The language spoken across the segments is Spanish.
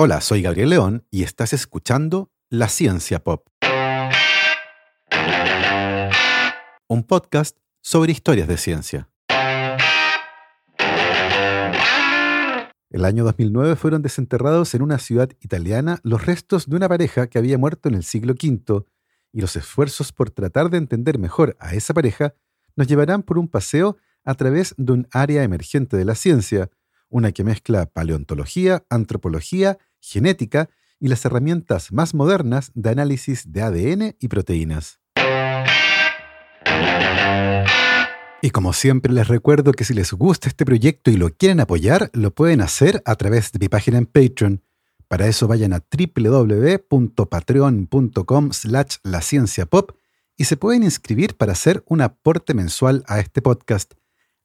Hola, soy Gabriel León y estás escuchando La Ciencia Pop. Un podcast sobre historias de ciencia. El año 2009 fueron desenterrados en una ciudad italiana los restos de una pareja que había muerto en el siglo V y los esfuerzos por tratar de entender mejor a esa pareja nos llevarán por un paseo a través de un área emergente de la ciencia, una que mezcla paleontología, antropología, genética y las herramientas más modernas de análisis de ADN y proteínas. Y como siempre les recuerdo que si les gusta este proyecto y lo quieren apoyar, lo pueden hacer a través de mi página en Patreon. Para eso vayan a www.patreon.com slash la y se pueden inscribir para hacer un aporte mensual a este podcast.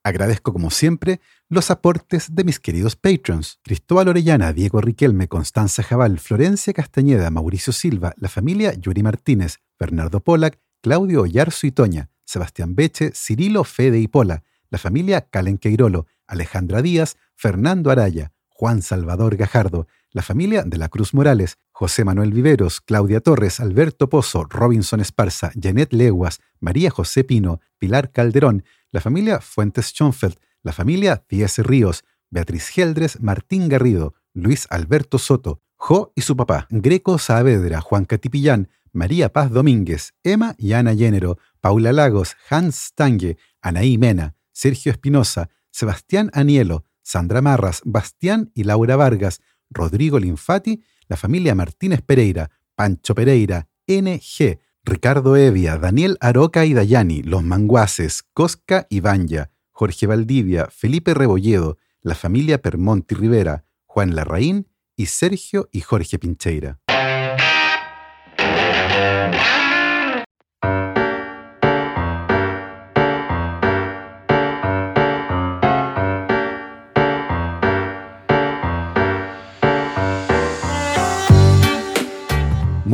Agradezco como siempre los aportes de mis queridos patrons, Cristóbal Orellana, Diego Riquelme, Constanza Jabal, Florencia Castañeda, Mauricio Silva, la familia Yuri Martínez, Bernardo Polak, Claudio Oyarzo y Toña, Sebastián Beche, Cirilo Fede y Pola, la familia Calen Queirolo, Alejandra Díaz, Fernando Araya, Juan Salvador Gajardo, la familia de la Cruz Morales, José Manuel Viveros, Claudia Torres, Alberto Pozo, Robinson Esparza, Janet Leguas, María José Pino, Pilar Calderón, la familia Fuentes Schonfeld, la familia Thies Ríos, Beatriz Geldres, Martín Garrido, Luis Alberto Soto, Jo y su papá, Greco Saavedra, Juan Catipillán, María Paz Domínguez, Emma y Ana Llénero, Paula Lagos, Hans Stange, Anaí Mena, Sergio Espinosa, Sebastián Anielo, Sandra Marras, Bastián y Laura Vargas, Rodrigo Linfati, la familia Martínez Pereira, Pancho Pereira, NG, Ricardo Evia, Daniel Aroca y Dayani, Los Manguaces, Cosca y Banya, Jorge Valdivia, Felipe Rebolledo, la familia Permonti Rivera, Juan Larraín y Sergio y Jorge Pincheira.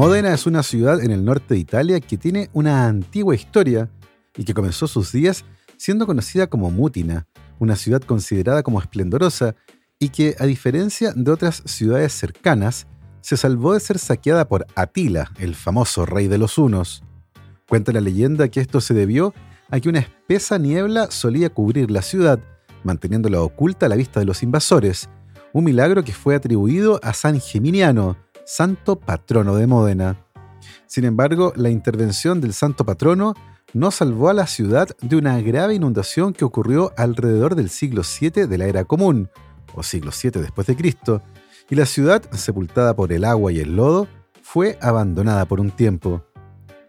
Módena es una ciudad en el norte de Italia que tiene una antigua historia y que comenzó sus días siendo conocida como Mutina, una ciudad considerada como esplendorosa y que, a diferencia de otras ciudades cercanas, se salvó de ser saqueada por Atila, el famoso rey de los hunos. Cuenta la leyenda que esto se debió a que una espesa niebla solía cubrir la ciudad, manteniéndola oculta a la vista de los invasores, un milagro que fue atribuido a San Geminiano, santo patrono de Módena. Sin embargo, la intervención del santo patrono no salvó a la ciudad de una grave inundación que ocurrió alrededor del siglo VII de la era común, o siglo VII después de Cristo, y la ciudad, sepultada por el agua y el lodo, fue abandonada por un tiempo.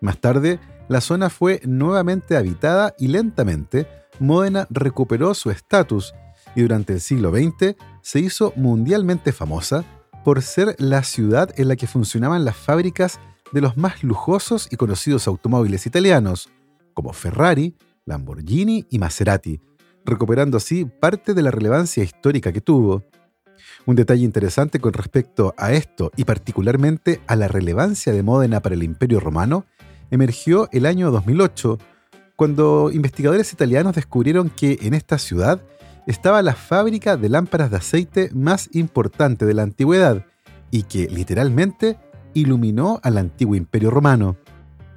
Más tarde, la zona fue nuevamente habitada y lentamente Módena recuperó su estatus y durante el siglo XX se hizo mundialmente famosa por ser la ciudad en la que funcionaban las fábricas de los más lujosos y conocidos automóviles italianos, como Ferrari, Lamborghini y Maserati, recuperando así parte de la relevancia histórica que tuvo. Un detalle interesante con respecto a esto y particularmente a la relevancia de Módena para el Imperio Romano emergió el año 2008, cuando investigadores italianos descubrieron que en esta ciudad estaba la fábrica de lámparas de aceite más importante de la antigüedad y que literalmente iluminó al antiguo imperio romano.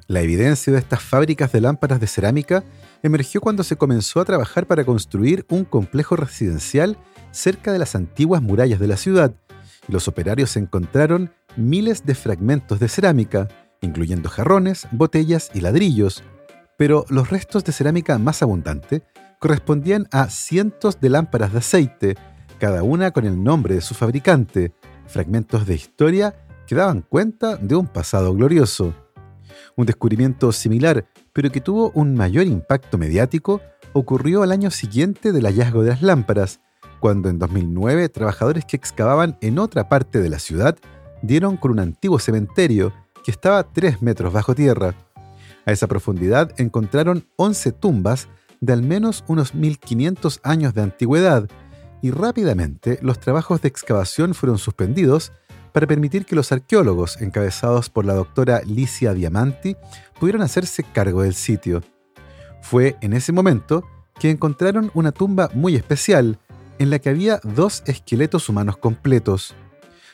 La evidencia de estas fábricas de lámparas de cerámica emergió cuando se comenzó a trabajar para construir un complejo residencial cerca de las antiguas murallas de la ciudad, los operarios encontraron miles de fragmentos de cerámica, incluyendo jarrones, botellas y ladrillos, pero los restos de cerámica más abundantes correspondían a cientos de lámparas de aceite, cada una con el nombre de su fabricante, fragmentos de historia que daban cuenta de un pasado glorioso. Un descubrimiento similar, pero que tuvo un mayor impacto mediático, ocurrió al año siguiente del hallazgo de las lámparas, cuando en 2009 trabajadores que excavaban en otra parte de la ciudad dieron con un antiguo cementerio que estaba 3 metros bajo tierra. A esa profundidad encontraron 11 tumbas de al menos unos 1500 años de antigüedad, y rápidamente los trabajos de excavación fueron suspendidos para permitir que los arqueólogos, encabezados por la doctora Licia Diamanti, pudieran hacerse cargo del sitio. Fue en ese momento que encontraron una tumba muy especial, en la que había dos esqueletos humanos completos.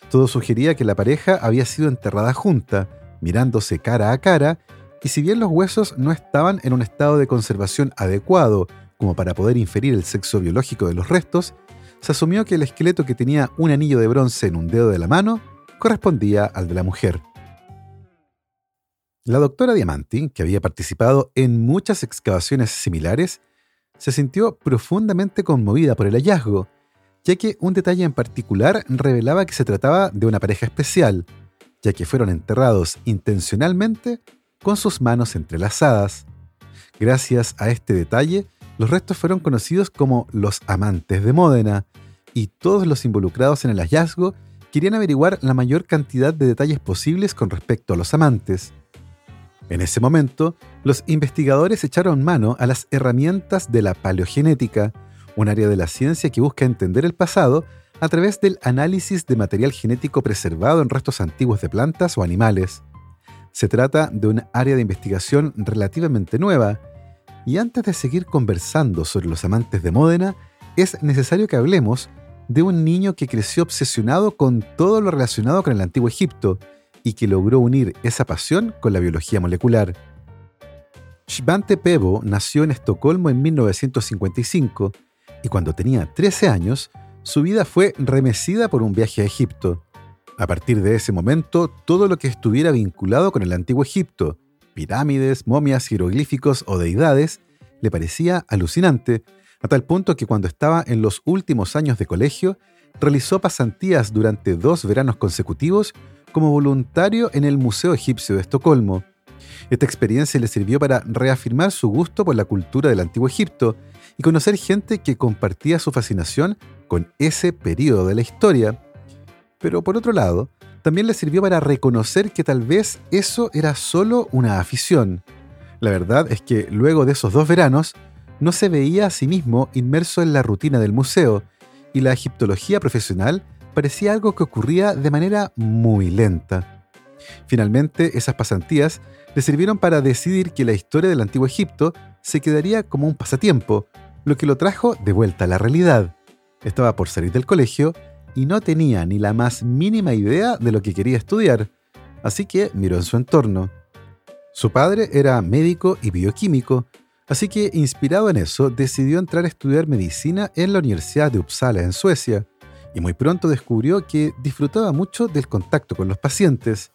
Todo sugería que la pareja había sido enterrada junta, mirándose cara a cara, y si bien los huesos no estaban en un estado de conservación adecuado como para poder inferir el sexo biológico de los restos, se asumió que el esqueleto que tenía un anillo de bronce en un dedo de la mano correspondía al de la mujer. La doctora Diamanti, que había participado en muchas excavaciones similares, se sintió profundamente conmovida por el hallazgo, ya que un detalle en particular revelaba que se trataba de una pareja especial, ya que fueron enterrados intencionalmente con sus manos entrelazadas. Gracias a este detalle, los restos fueron conocidos como los amantes de Módena, y todos los involucrados en el hallazgo querían averiguar la mayor cantidad de detalles posibles con respecto a los amantes. En ese momento, los investigadores echaron mano a las herramientas de la paleogenética, un área de la ciencia que busca entender el pasado a través del análisis de material genético preservado en restos antiguos de plantas o animales. Se trata de un área de investigación relativamente nueva, y antes de seguir conversando sobre los amantes de Módena, es necesario que hablemos de un niño que creció obsesionado con todo lo relacionado con el antiguo Egipto y que logró unir esa pasión con la biología molecular. Svante Pebo nació en Estocolmo en 1955 y cuando tenía 13 años, su vida fue remecida por un viaje a Egipto. A partir de ese momento, todo lo que estuviera vinculado con el antiguo Egipto, pirámides, momias, jeroglíficos o deidades, le parecía alucinante, a tal punto que cuando estaba en los últimos años de colegio, realizó pasantías durante dos veranos consecutivos como voluntario en el Museo Egipcio de Estocolmo. Esta experiencia le sirvió para reafirmar su gusto por la cultura del Antiguo Egipto y conocer gente que compartía su fascinación con ese periodo de la historia. Pero por otro lado, también le sirvió para reconocer que tal vez eso era solo una afición. La verdad es que luego de esos dos veranos, no se veía a sí mismo inmerso en la rutina del museo, y la egiptología profesional parecía algo que ocurría de manera muy lenta. Finalmente, esas pasantías le sirvieron para decidir que la historia del antiguo Egipto se quedaría como un pasatiempo, lo que lo trajo de vuelta a la realidad. Estaba por salir del colegio y no tenía ni la más mínima idea de lo que quería estudiar, así que miró en su entorno. Su padre era médico y bioquímico, así que inspirado en eso decidió entrar a estudiar medicina en la Universidad de Uppsala en Suecia, y muy pronto descubrió que disfrutaba mucho del contacto con los pacientes.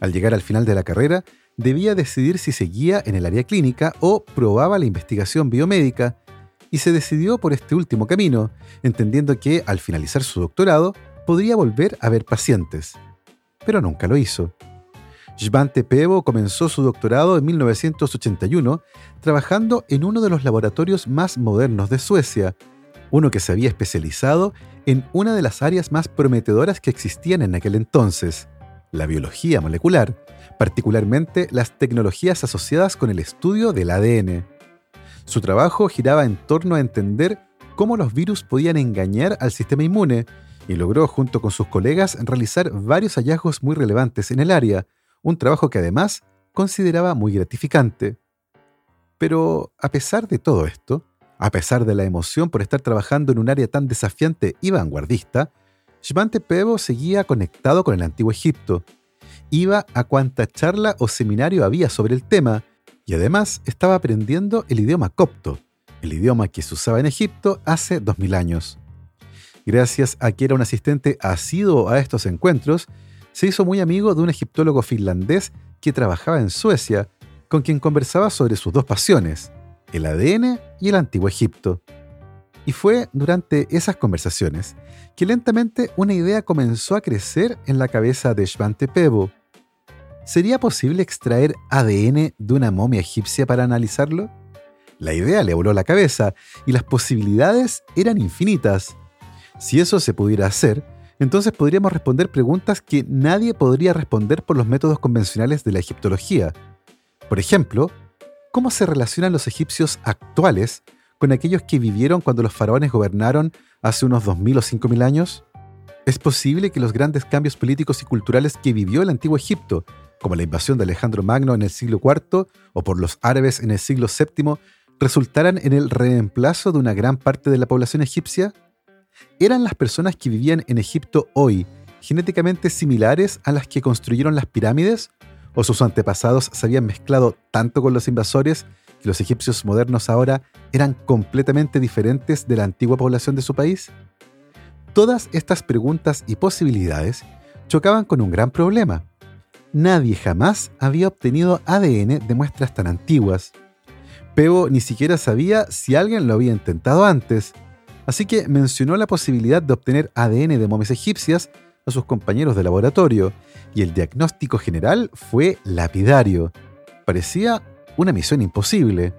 Al llegar al final de la carrera, debía decidir si seguía en el área clínica o probaba la investigación biomédica, y se decidió por este último camino, entendiendo que al finalizar su doctorado podría volver a ver pacientes. Pero nunca lo hizo. Svante Pebo comenzó su doctorado en 1981 trabajando en uno de los laboratorios más modernos de Suecia, uno que se había especializado en una de las áreas más prometedoras que existían en aquel entonces, la biología molecular, particularmente las tecnologías asociadas con el estudio del ADN. Su trabajo giraba en torno a entender cómo los virus podían engañar al sistema inmune y logró junto con sus colegas realizar varios hallazgos muy relevantes en el área, un trabajo que además consideraba muy gratificante. Pero a pesar de todo esto, a pesar de la emoción por estar trabajando en un área tan desafiante y vanguardista, Shvante Pebo seguía conectado con el antiguo Egipto. Iba a cuanta charla o seminario había sobre el tema, y además estaba aprendiendo el idioma copto, el idioma que se usaba en Egipto hace 2000 años. Gracias a que era un asistente asiduo a estos encuentros, se hizo muy amigo de un egiptólogo finlandés que trabajaba en Suecia, con quien conversaba sobre sus dos pasiones, el ADN y el antiguo Egipto. Y fue durante esas conversaciones que lentamente una idea comenzó a crecer en la cabeza de Svante Pebo. ¿Sería posible extraer ADN de una momia egipcia para analizarlo? La idea le voló la cabeza y las posibilidades eran infinitas. Si eso se pudiera hacer, entonces podríamos responder preguntas que nadie podría responder por los métodos convencionales de la egiptología. Por ejemplo, ¿Cómo se relacionan los egipcios actuales con aquellos que vivieron cuando los faraones gobernaron hace unos 2.000 o 5.000 años? ¿Es posible que los grandes cambios políticos y culturales que vivió el antiguo Egipto, como la invasión de Alejandro Magno en el siglo IV o por los árabes en el siglo VII, resultaran en el reemplazo de una gran parte de la población egipcia? ¿Eran las personas que vivían en Egipto hoy genéticamente similares a las que construyeron las pirámides? ¿O sus antepasados se habían mezclado tanto con los invasores que los egipcios modernos ahora eran completamente diferentes de la antigua población de su país? Todas estas preguntas y posibilidades chocaban con un gran problema. Nadie jamás había obtenido ADN de muestras tan antiguas. Peo ni siquiera sabía si alguien lo había intentado antes, así que mencionó la posibilidad de obtener ADN de momias egipcias a sus compañeros de laboratorio, y el diagnóstico general fue lapidario. Parecía una misión imposible,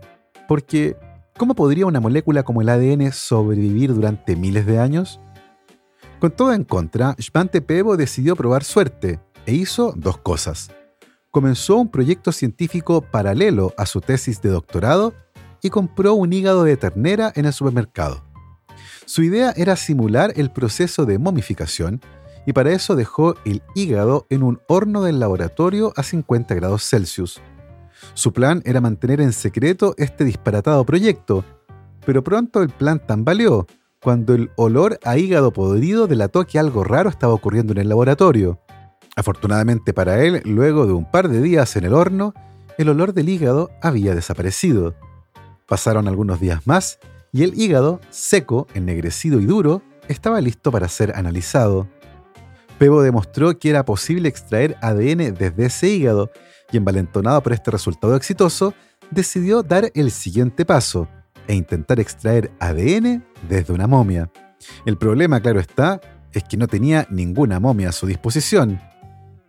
porque ¿cómo podría una molécula como el ADN sobrevivir durante miles de años? Con todo en contra, Svante Pebo decidió probar suerte e hizo dos cosas. Comenzó un proyecto científico paralelo a su tesis de doctorado y compró un hígado de ternera en el supermercado. Su idea era simular el proceso de momificación y para eso dejó el hígado en un horno del laboratorio a 50 grados Celsius. Su plan era mantener en secreto este disparatado proyecto, pero pronto el plan tambaleó cuando el olor a hígado podrido delató que algo raro estaba ocurriendo en el laboratorio. Afortunadamente para él, luego de un par de días en el horno, el olor del hígado había desaparecido. Pasaron algunos días más y el hígado, seco, ennegrecido y duro, estaba listo para ser analizado. Pebo demostró que era posible extraer ADN desde ese hígado y envalentonado por este resultado exitoso, decidió dar el siguiente paso, e intentar extraer ADN desde una momia. El problema, claro está, es que no tenía ninguna momia a su disposición.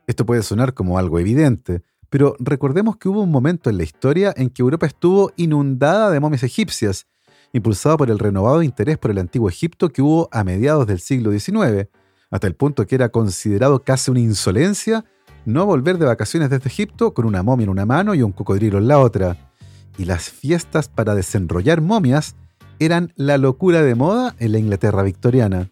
Esto puede sonar como algo evidente, pero recordemos que hubo un momento en la historia en que Europa estuvo inundada de momias egipcias, impulsado por el renovado interés por el antiguo Egipto que hubo a mediados del siglo XIX, hasta el punto que era considerado casi una insolencia no volver de vacaciones desde Egipto con una momia en una mano y un cocodrilo en la otra y las fiestas para desenrollar momias eran la locura de moda en la Inglaterra victoriana.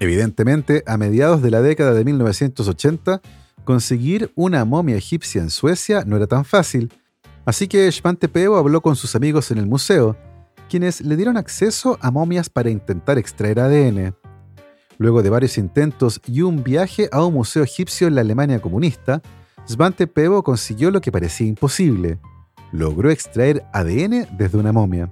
Evidentemente, a mediados de la década de 1980, conseguir una momia egipcia en Suecia no era tan fácil, así que Svante Peo habló con sus amigos en el museo, quienes le dieron acceso a momias para intentar extraer ADN. Luego de varios intentos y un viaje a un museo egipcio en la Alemania comunista, Svante Peo consiguió lo que parecía imposible, logró extraer ADN desde una momia.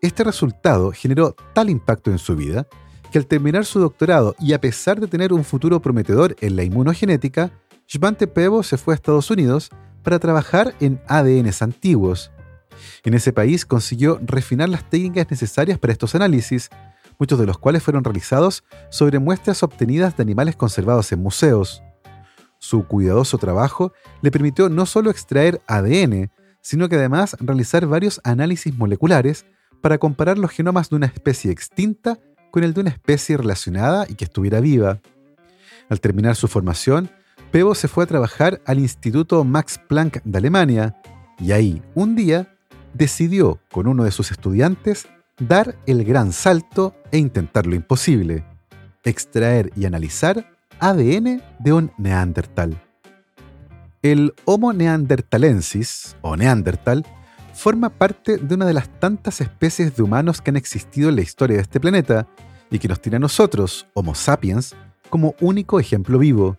Este resultado generó tal impacto en su vida que al terminar su doctorado y a pesar de tener un futuro prometedor en la inmunogenética, Svante Pebo se fue a Estados Unidos para trabajar en ADNs antiguos. En ese país consiguió refinar las técnicas necesarias para estos análisis, muchos de los cuales fueron realizados sobre muestras obtenidas de animales conservados en museos. Su cuidadoso trabajo le permitió no solo extraer ADN, sino que además realizar varios análisis moleculares para comparar los genomas de una especie extinta con el de una especie relacionada y que estuviera viva. Al terminar su formación, Pebo se fue a trabajar al Instituto Max Planck de Alemania y ahí, un día, decidió con uno de sus estudiantes dar el gran salto e intentar lo imposible, extraer y analizar ADN de un neandertal. El Homo neanderthalensis, o neandertal, forma parte de una de las tantas especies de humanos que han existido en la historia de este planeta y que nos tiene a nosotros, Homo sapiens, como único ejemplo vivo.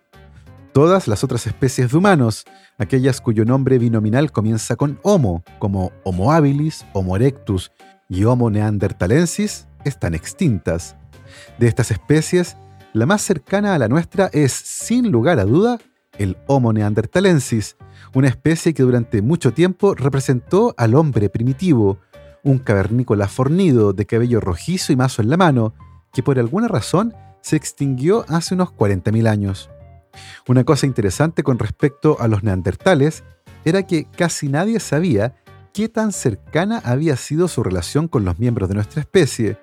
Todas las otras especies de humanos, aquellas cuyo nombre binominal comienza con Homo, como Homo habilis, Homo erectus y Homo neanderthalensis, están extintas. De estas especies, la más cercana a la nuestra es, sin lugar a duda, el Homo neanderthalensis, una especie que durante mucho tiempo representó al hombre primitivo, un cavernícola fornido de cabello rojizo y mazo en la mano, que por alguna razón se extinguió hace unos 40.000 años. Una cosa interesante con respecto a los neandertales era que casi nadie sabía qué tan cercana había sido su relación con los miembros de nuestra especie,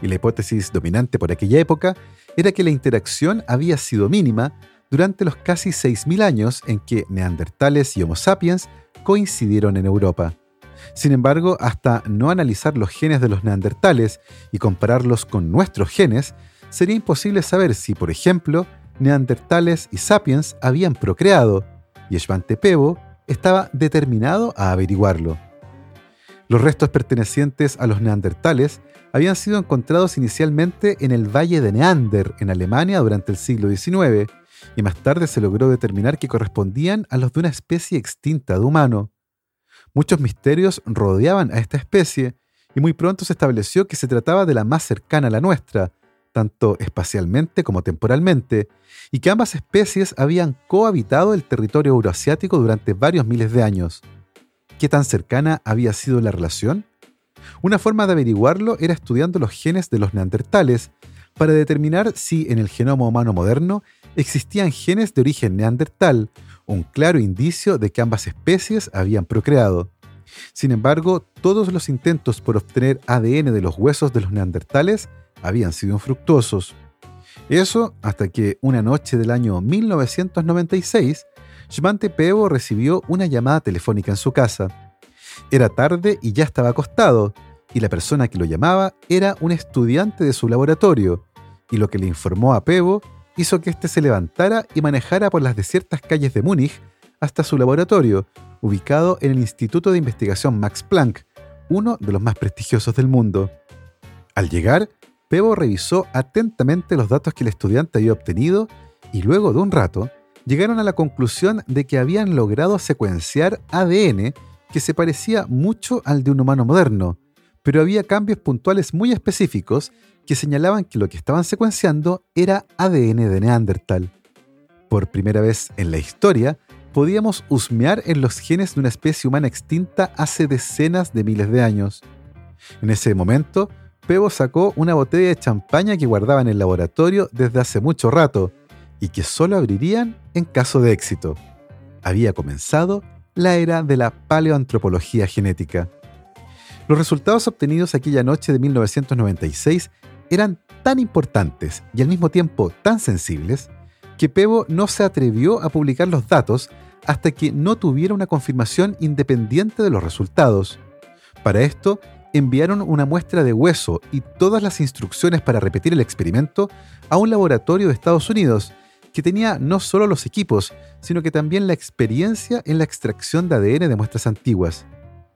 y la hipótesis dominante por aquella época era que la interacción había sido mínima durante los casi 6.000 años en que neandertales y Homo sapiens coincidieron en Europa. Sin embargo, hasta no analizar los genes de los neandertales y compararlos con nuestros genes, sería imposible saber si, por ejemplo, neandertales y sapiens habían procreado, y Svante Pebo estaba determinado a averiguarlo. Los restos pertenecientes a los neandertales habían sido encontrados inicialmente en el Valle de Neander, en Alemania, durante el siglo XIX, y más tarde se logró determinar que correspondían a los de una especie extinta de humano. Muchos misterios rodeaban a esta especie, y muy pronto se estableció que se trataba de la más cercana a la nuestra, tanto espacialmente como temporalmente, y que ambas especies habían cohabitado el territorio euroasiático durante varios miles de años. ¿Qué tan cercana había sido la relación? Una forma de averiguarlo era estudiando los genes de los neandertales para determinar si en el genoma humano moderno existían genes de origen neandertal, un claro indicio de que ambas especies habían procreado. Sin embargo, todos los intentos por obtener ADN de los huesos de los neandertales habían sido infructuosos. Eso hasta que una noche del año 1996, Schmante Pebo recibió una llamada telefónica en su casa. Era tarde y ya estaba acostado, y la persona que lo llamaba era un estudiante de su laboratorio, y lo que le informó a Pebo hizo que éste se levantara y manejara por las desiertas calles de Múnich hasta su laboratorio, ubicado en el Instituto de Investigación Max Planck, uno de los más prestigiosos del mundo. Al llegar, Pebo revisó atentamente los datos que el estudiante había obtenido y luego de un rato llegaron a la conclusión de que habían logrado secuenciar ADN que se parecía mucho al de un humano moderno, pero había cambios puntuales muy específicos que señalaban que lo que estaban secuenciando era ADN de Neandertal. Por primera vez en la historia, podíamos husmear en los genes de una especie humana extinta hace decenas de miles de años. En ese momento, Pebo sacó una botella de champaña que guardaba en el laboratorio desde hace mucho rato y que solo abrirían en caso de éxito. Había comenzado la era de la paleoantropología genética. Los resultados obtenidos aquella noche de 1996 eran tan importantes y al mismo tiempo tan sensibles que Pebo no se atrevió a publicar los datos hasta que no tuviera una confirmación independiente de los resultados. Para esto, enviaron una muestra de hueso y todas las instrucciones para repetir el experimento a un laboratorio de Estados Unidos, que tenía no solo los equipos, sino que también la experiencia en la extracción de ADN de muestras antiguas.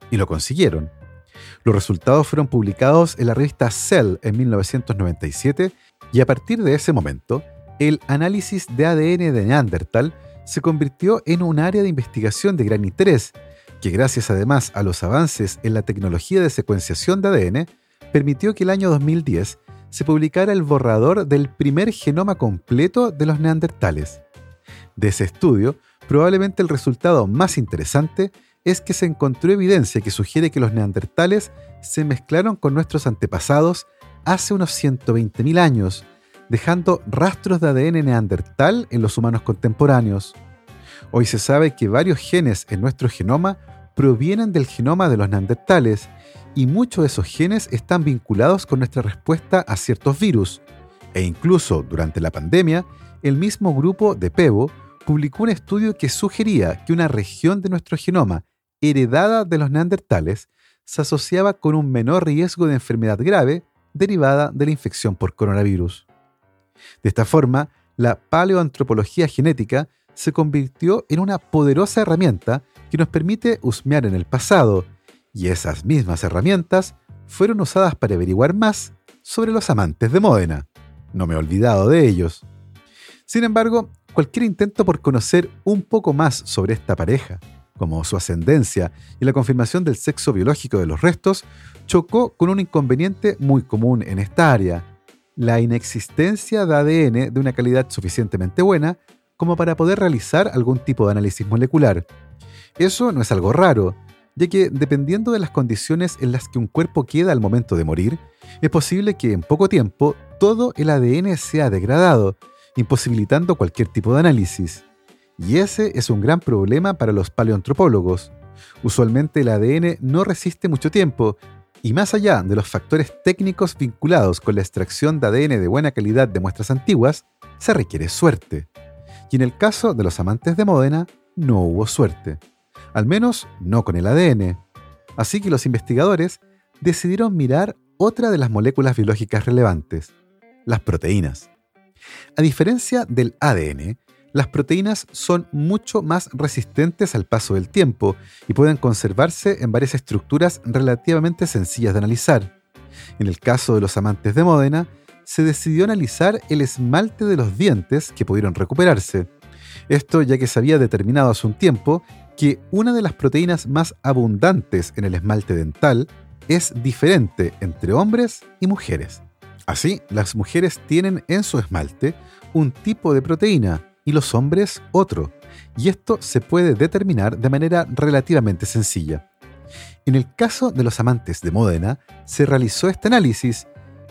Y lo consiguieron. Los resultados fueron publicados en la revista Cell en 1997 y a partir de ese momento, el análisis de ADN de Neandertal se convirtió en un área de investigación de gran interés que gracias además a los avances en la tecnología de secuenciación de ADN, permitió que el año 2010 se publicara el borrador del primer genoma completo de los neandertales. De ese estudio, probablemente el resultado más interesante es que se encontró evidencia que sugiere que los neandertales se mezclaron con nuestros antepasados hace unos 120.000 años, dejando rastros de ADN neandertal en los humanos contemporáneos. Hoy se sabe que varios genes en nuestro genoma provienen del genoma de los neandertales y muchos de esos genes están vinculados con nuestra respuesta a ciertos virus. E incluso durante la pandemia, el mismo grupo de PEBO publicó un estudio que sugería que una región de nuestro genoma heredada de los neandertales se asociaba con un menor riesgo de enfermedad grave derivada de la infección por coronavirus. De esta forma, la paleoantropología genética se convirtió en una poderosa herramienta que nos permite husmear en el pasado, y esas mismas herramientas fueron usadas para averiguar más sobre los amantes de Módena. No me he olvidado de ellos. Sin embargo, cualquier intento por conocer un poco más sobre esta pareja, como su ascendencia y la confirmación del sexo biológico de los restos, chocó con un inconveniente muy común en esta área, la inexistencia de ADN de una calidad suficientemente buena como para poder realizar algún tipo de análisis molecular. Eso no es algo raro, ya que dependiendo de las condiciones en las que un cuerpo queda al momento de morir, es posible que en poco tiempo todo el ADN sea degradado, imposibilitando cualquier tipo de análisis. Y ese es un gran problema para los paleoantropólogos. Usualmente el ADN no resiste mucho tiempo, y más allá de los factores técnicos vinculados con la extracción de ADN de buena calidad de muestras antiguas, se requiere suerte y en el caso de los amantes de Módena no hubo suerte, al menos no con el ADN. Así que los investigadores decidieron mirar otra de las moléculas biológicas relevantes, las proteínas. A diferencia del ADN, las proteínas son mucho más resistentes al paso del tiempo y pueden conservarse en varias estructuras relativamente sencillas de analizar. En el caso de los amantes de Módena, se decidió analizar el esmalte de los dientes que pudieron recuperarse. Esto ya que se había determinado hace un tiempo que una de las proteínas más abundantes en el esmalte dental es diferente entre hombres y mujeres. Así, las mujeres tienen en su esmalte un tipo de proteína y los hombres otro, y esto se puede determinar de manera relativamente sencilla. En el caso de los amantes de Módena, se realizó este análisis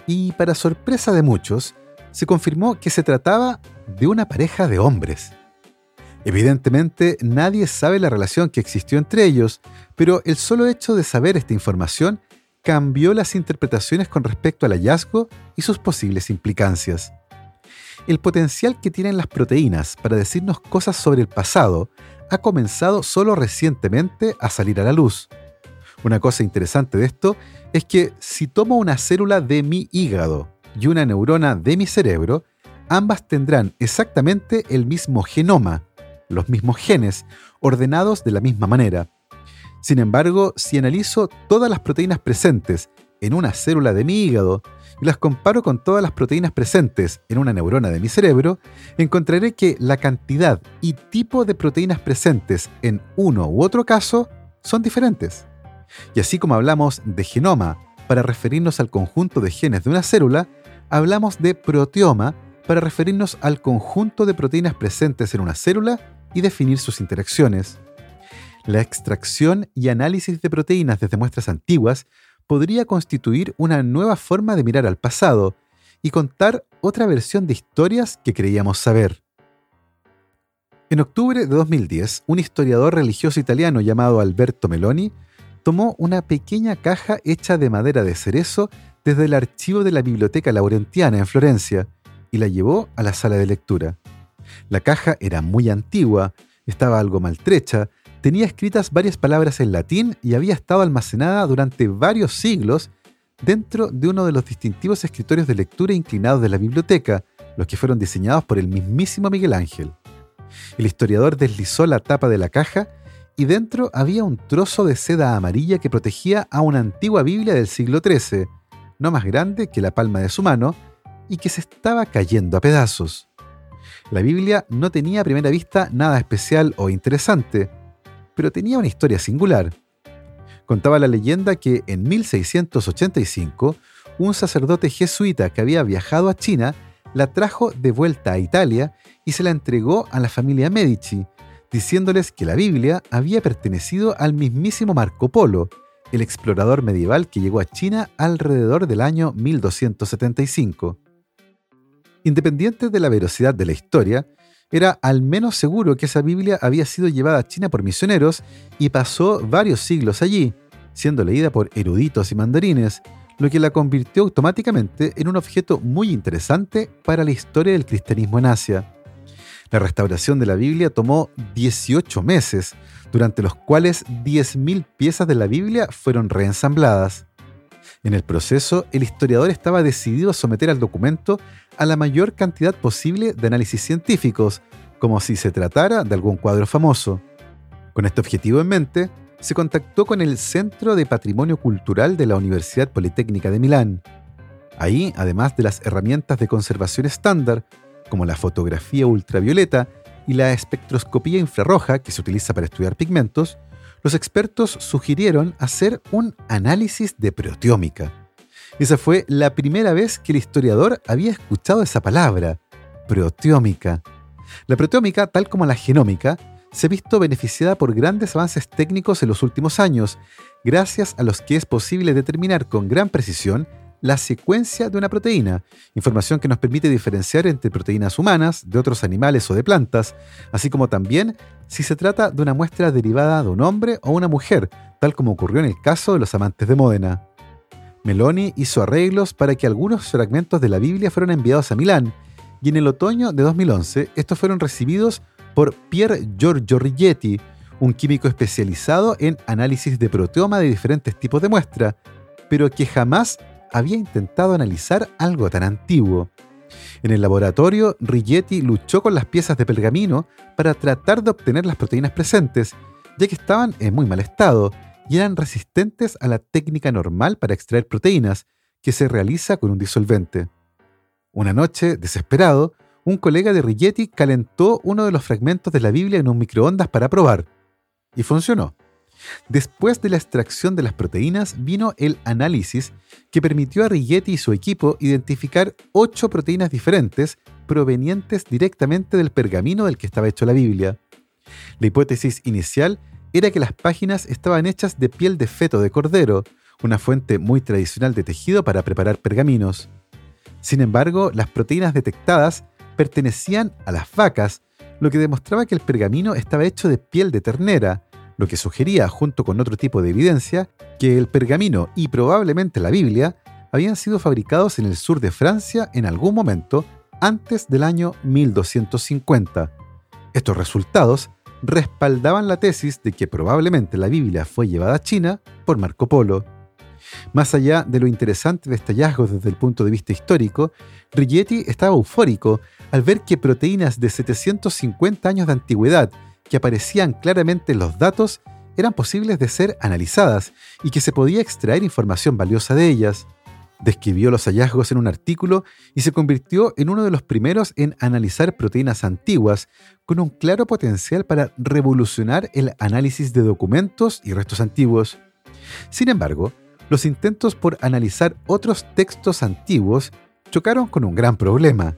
y, para sorpresa de muchos, se confirmó que se trataba de una pareja de hombres. Evidentemente, nadie sabe la relación que existió entre ellos, pero el solo hecho de saber esta información cambió las interpretaciones con respecto al hallazgo y sus posibles implicancias. El potencial que tienen las proteínas para decirnos cosas sobre el pasado ha comenzado solo recientemente a salir a la luz. Una cosa interesante de esto es que si tomo una célula de mi hígado y una neurona de mi cerebro, ambas tendrán exactamente el mismo genoma, los mismos genes, ordenados de la misma manera. Sin embargo, si analizo todas las proteínas presentes en una célula de mi hígado y las comparo con todas las proteínas presentes en una neurona de mi cerebro, encontraré que la cantidad y tipo de proteínas presentes en uno u otro caso son diferentes. Y así como hablamos de genoma para referirnos al conjunto de genes de una célula, hablamos de proteoma para referirnos al conjunto de proteínas presentes en una célula y definir sus interacciones. La extracción y análisis de proteínas desde muestras antiguas podría constituir una nueva forma de mirar al pasado y contar otra versión de historias que creíamos saber. En octubre de 2010, un historiador religioso italiano llamado Alberto Meloni tomó una pequeña caja hecha de madera de cerezo desde el archivo de la Biblioteca Laurentiana en Florencia y la llevó a la sala de lectura. La caja era muy antigua, estaba algo maltrecha, tenía escritas varias palabras en latín y había estado almacenada durante varios siglos dentro de uno de los distintivos escritorios de lectura inclinados de la biblioteca, los que fueron diseñados por el mismísimo Miguel Ángel. El historiador deslizó la tapa de la caja y dentro había un trozo de seda amarilla que protegía a una antigua Biblia del siglo XIII, no más grande que la palma de su mano, y que se estaba cayendo a pedazos. La Biblia no tenía a primera vista nada especial o interesante, pero tenía una historia singular. Contaba la leyenda que en 1685 un sacerdote jesuita que había viajado a China la trajo de vuelta a Italia y se la entregó a la familia Medici, diciéndoles que la Biblia había pertenecido al mismísimo Marco Polo, el explorador medieval que llegó a China alrededor del año 1275. Independiente de la veracidad de la historia, era al menos seguro que esa Biblia había sido llevada a China por misioneros y pasó varios siglos allí, siendo leída por eruditos y mandarines, lo que la convirtió automáticamente en un objeto muy interesante para la historia del cristianismo en Asia. La restauración de la Biblia tomó 18 meses, durante los cuales 10.000 piezas de la Biblia fueron reensambladas. En el proceso, el historiador estaba decidido a someter al documento a la mayor cantidad posible de análisis científicos, como si se tratara de algún cuadro famoso. Con este objetivo en mente, se contactó con el Centro de Patrimonio Cultural de la Universidad Politécnica de Milán. Ahí, además de las herramientas de conservación estándar, como la fotografía ultravioleta y la espectroscopía infrarroja que se utiliza para estudiar pigmentos, los expertos sugirieron hacer un análisis de proteómica. Esa fue la primera vez que el historiador había escuchado esa palabra, proteómica. La proteómica, tal como la genómica, se ha visto beneficiada por grandes avances técnicos en los últimos años, gracias a los que es posible determinar con gran precisión la secuencia de una proteína, información que nos permite diferenciar entre proteínas humanas, de otros animales o de plantas, así como también si se trata de una muestra derivada de un hombre o una mujer, tal como ocurrió en el caso de los amantes de Módena. Meloni hizo arreglos para que algunos fragmentos de la Biblia fueran enviados a Milán, y en el otoño de 2011 estos fueron recibidos por Pier Giorgio Rigetti, un químico especializado en análisis de proteoma de diferentes tipos de muestra, pero que jamás había intentado analizar algo tan antiguo. En el laboratorio, Rigetti luchó con las piezas de pergamino para tratar de obtener las proteínas presentes, ya que estaban en muy mal estado y eran resistentes a la técnica normal para extraer proteínas, que se realiza con un disolvente. Una noche, desesperado, un colega de Rigetti calentó uno de los fragmentos de la Biblia en un microondas para probar. Y funcionó. Después de la extracción de las proteínas vino el análisis que permitió a Rigetti y su equipo identificar ocho proteínas diferentes provenientes directamente del pergamino del que estaba hecho la Biblia. La hipótesis inicial era que las páginas estaban hechas de piel de feto de cordero, una fuente muy tradicional de tejido para preparar pergaminos. Sin embargo, las proteínas detectadas pertenecían a las vacas, lo que demostraba que el pergamino estaba hecho de piel de ternera, lo que sugería, junto con otro tipo de evidencia, que el pergamino y probablemente la Biblia habían sido fabricados en el sur de Francia en algún momento antes del año 1250. Estos resultados respaldaban la tesis de que probablemente la Biblia fue llevada a China por Marco Polo. Más allá de lo interesante de este hallazgo desde el punto de vista histórico, Rigetti estaba eufórico al ver que proteínas de 750 años de antigüedad que aparecían claramente en los datos eran posibles de ser analizadas y que se podía extraer información valiosa de ellas. Describió los hallazgos en un artículo y se convirtió en uno de los primeros en analizar proteínas antiguas, con un claro potencial para revolucionar el análisis de documentos y restos antiguos. Sin embargo, los intentos por analizar otros textos antiguos chocaron con un gran problema.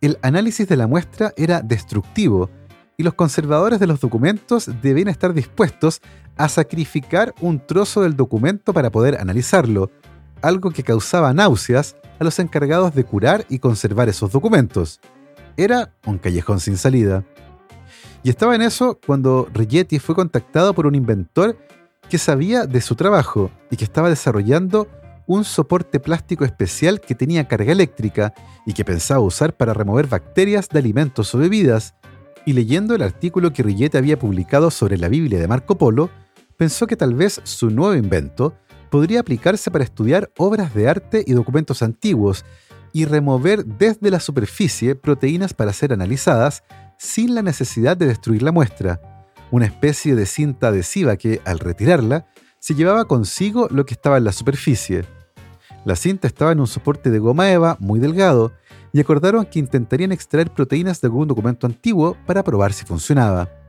El análisis de la muestra era destructivo y los conservadores de los documentos debían estar dispuestos a sacrificar un trozo del documento para poder analizarlo, algo que causaba náuseas a los encargados de curar y conservar esos documentos. Era un callejón sin salida. Y estaba en eso cuando Rigetti fue contactado por un inventor que sabía de su trabajo y que estaba desarrollando un soporte plástico especial que tenía carga eléctrica y que pensaba usar para remover bacterias de alimentos o bebidas. Y leyendo el artículo que Rigetti había publicado sobre la Biblia de Marco Polo, pensó que tal vez su nuevo invento podría aplicarse para estudiar obras de arte y documentos antiguos y remover desde la superficie proteínas para ser analizadas sin la necesidad de destruir la muestra, una especie de cinta adhesiva que, al retirarla, se llevaba consigo lo que estaba en la superficie. La cinta estaba en un soporte de goma eva muy delgado y acordaron que intentarían extraer proteínas de algún documento antiguo para probar si funcionaba.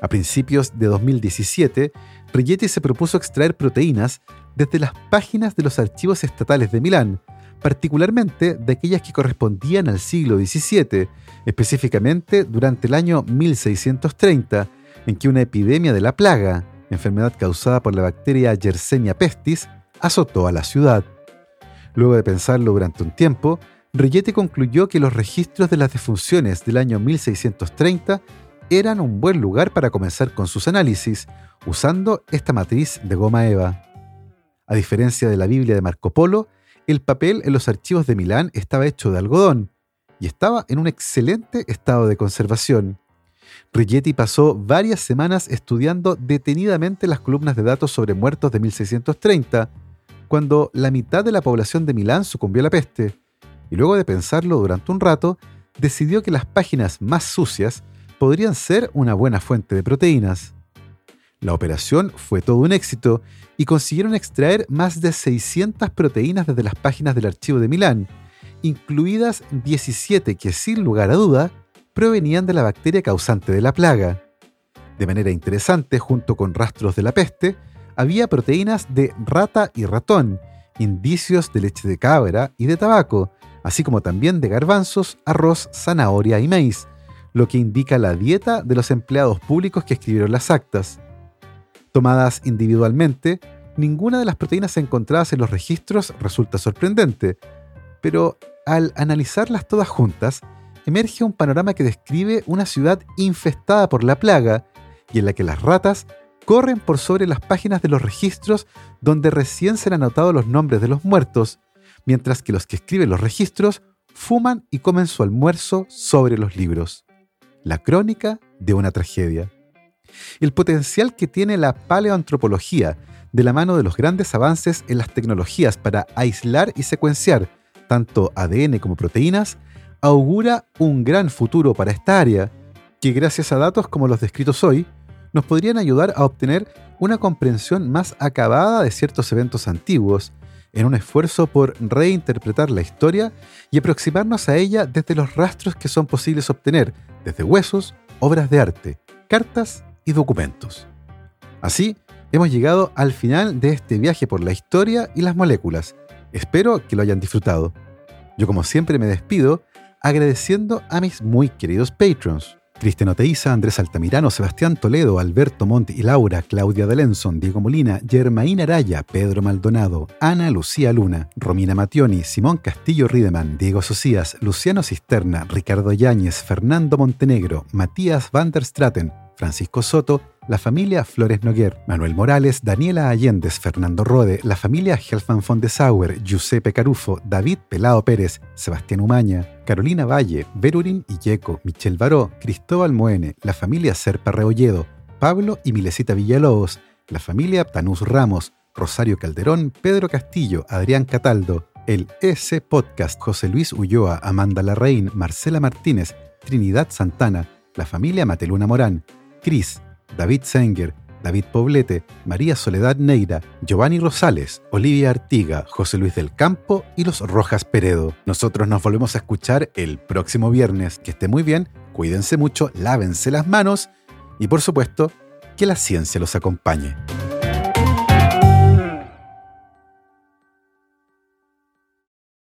A principios de 2017, Rigetti se propuso extraer proteínas desde las páginas de los archivos estatales de Milán, particularmente de aquellas que correspondían al siglo XVII, específicamente durante el año 1630, en que una epidemia de la plaga, enfermedad causada por la bacteria Yersinia pestis, azotó a la ciudad. Luego de pensarlo durante un tiempo, Rigetti concluyó que los registros de las defunciones del año 1630 eran un buen lugar para comenzar con sus análisis, usando esta matriz de goma eva. A diferencia de la Biblia de Marco Polo, el papel en los archivos de Milán estaba hecho de algodón y estaba en un excelente estado de conservación. Rigetti pasó varias semanas estudiando detenidamente las columnas de datos sobre muertos de 1630, cuando la mitad de la población de Milán sucumbió a la peste, y luego de pensarlo durante un rato, decidió que las páginas más sucias podrían ser una buena fuente de proteínas. La operación fue todo un éxito y consiguieron extraer más de 600 proteínas desde las páginas del archivo de Milán, incluidas 17 que sin lugar a duda provenían de la bacteria causante de la plaga. De manera interesante, junto con rastros de la peste, había proteínas de rata y ratón, indicios de leche de cabra y de tabaco, así como también de garbanzos, arroz, zanahoria y maíz, lo que indica la dieta de los empleados públicos que escribieron las actas. Tomadas individualmente, ninguna de las proteínas encontradas en los registros resulta sorprendente, pero al analizarlas todas juntas, emerge un panorama que describe una ciudad infestada por la plaga y en la que las ratas corren por sobre las páginas de los registros donde recién se han anotado los nombres de los muertos, mientras que los que escriben los registros fuman y comen su almuerzo sobre los libros la crónica de una tragedia. El potencial que tiene la paleoantropología de la mano de los grandes avances en las tecnologías para aislar y secuenciar tanto ADN como proteínas augura un gran futuro para esta área, que gracias a datos como los descritos hoy, nos podrían ayudar a obtener una comprensión más acabada de ciertos eventos antiguos en un esfuerzo por reinterpretar la historia y aproximarnos a ella desde los rastros que son posibles obtener, desde huesos, obras de arte, cartas y documentos. Así, hemos llegado al final de este viaje por la historia y las moléculas. Espero que lo hayan disfrutado. Yo como siempre me despido agradeciendo a mis muy queridos patrons. Cristian Oteiza, Andrés Altamirano, Sebastián Toledo, Alberto Montt y Laura, Claudia Delenson, Diego Molina, Germaína Araya, Pedro Maldonado, Ana Lucía Luna, Romina Mationi, Simón Castillo Rideman, Diego Socias, Luciano Cisterna, Ricardo Yáñez, Fernando Montenegro, Matías van der Straten, Francisco Soto, la familia Flores Noguer, Manuel Morales, Daniela Allendez, Fernando Rode, la familia Helfman von de Sauer, Giuseppe Carufo, David Pelado Pérez, Sebastián Umaña, Carolina Valle, Verurín Illeco, Michel Baró, Cristóbal Moene, la familia Serpa Reolledo, Pablo y Milesita Villalobos, la familia Tanús Ramos, Rosario Calderón, Pedro Castillo, Adrián Cataldo, el S Podcast, José Luis Ulloa, Amanda Larraín, Marcela Martínez, Trinidad Santana, la familia Mateluna Morán, Cris, David Senger, David Poblete, María Soledad Neira, Giovanni Rosales, Olivia Artiga, José Luis del Campo y los Rojas Peredo. Nosotros nos volvemos a escuchar el próximo viernes. Que esté muy bien, cuídense mucho, lávense las manos y por supuesto, que la ciencia los acompañe.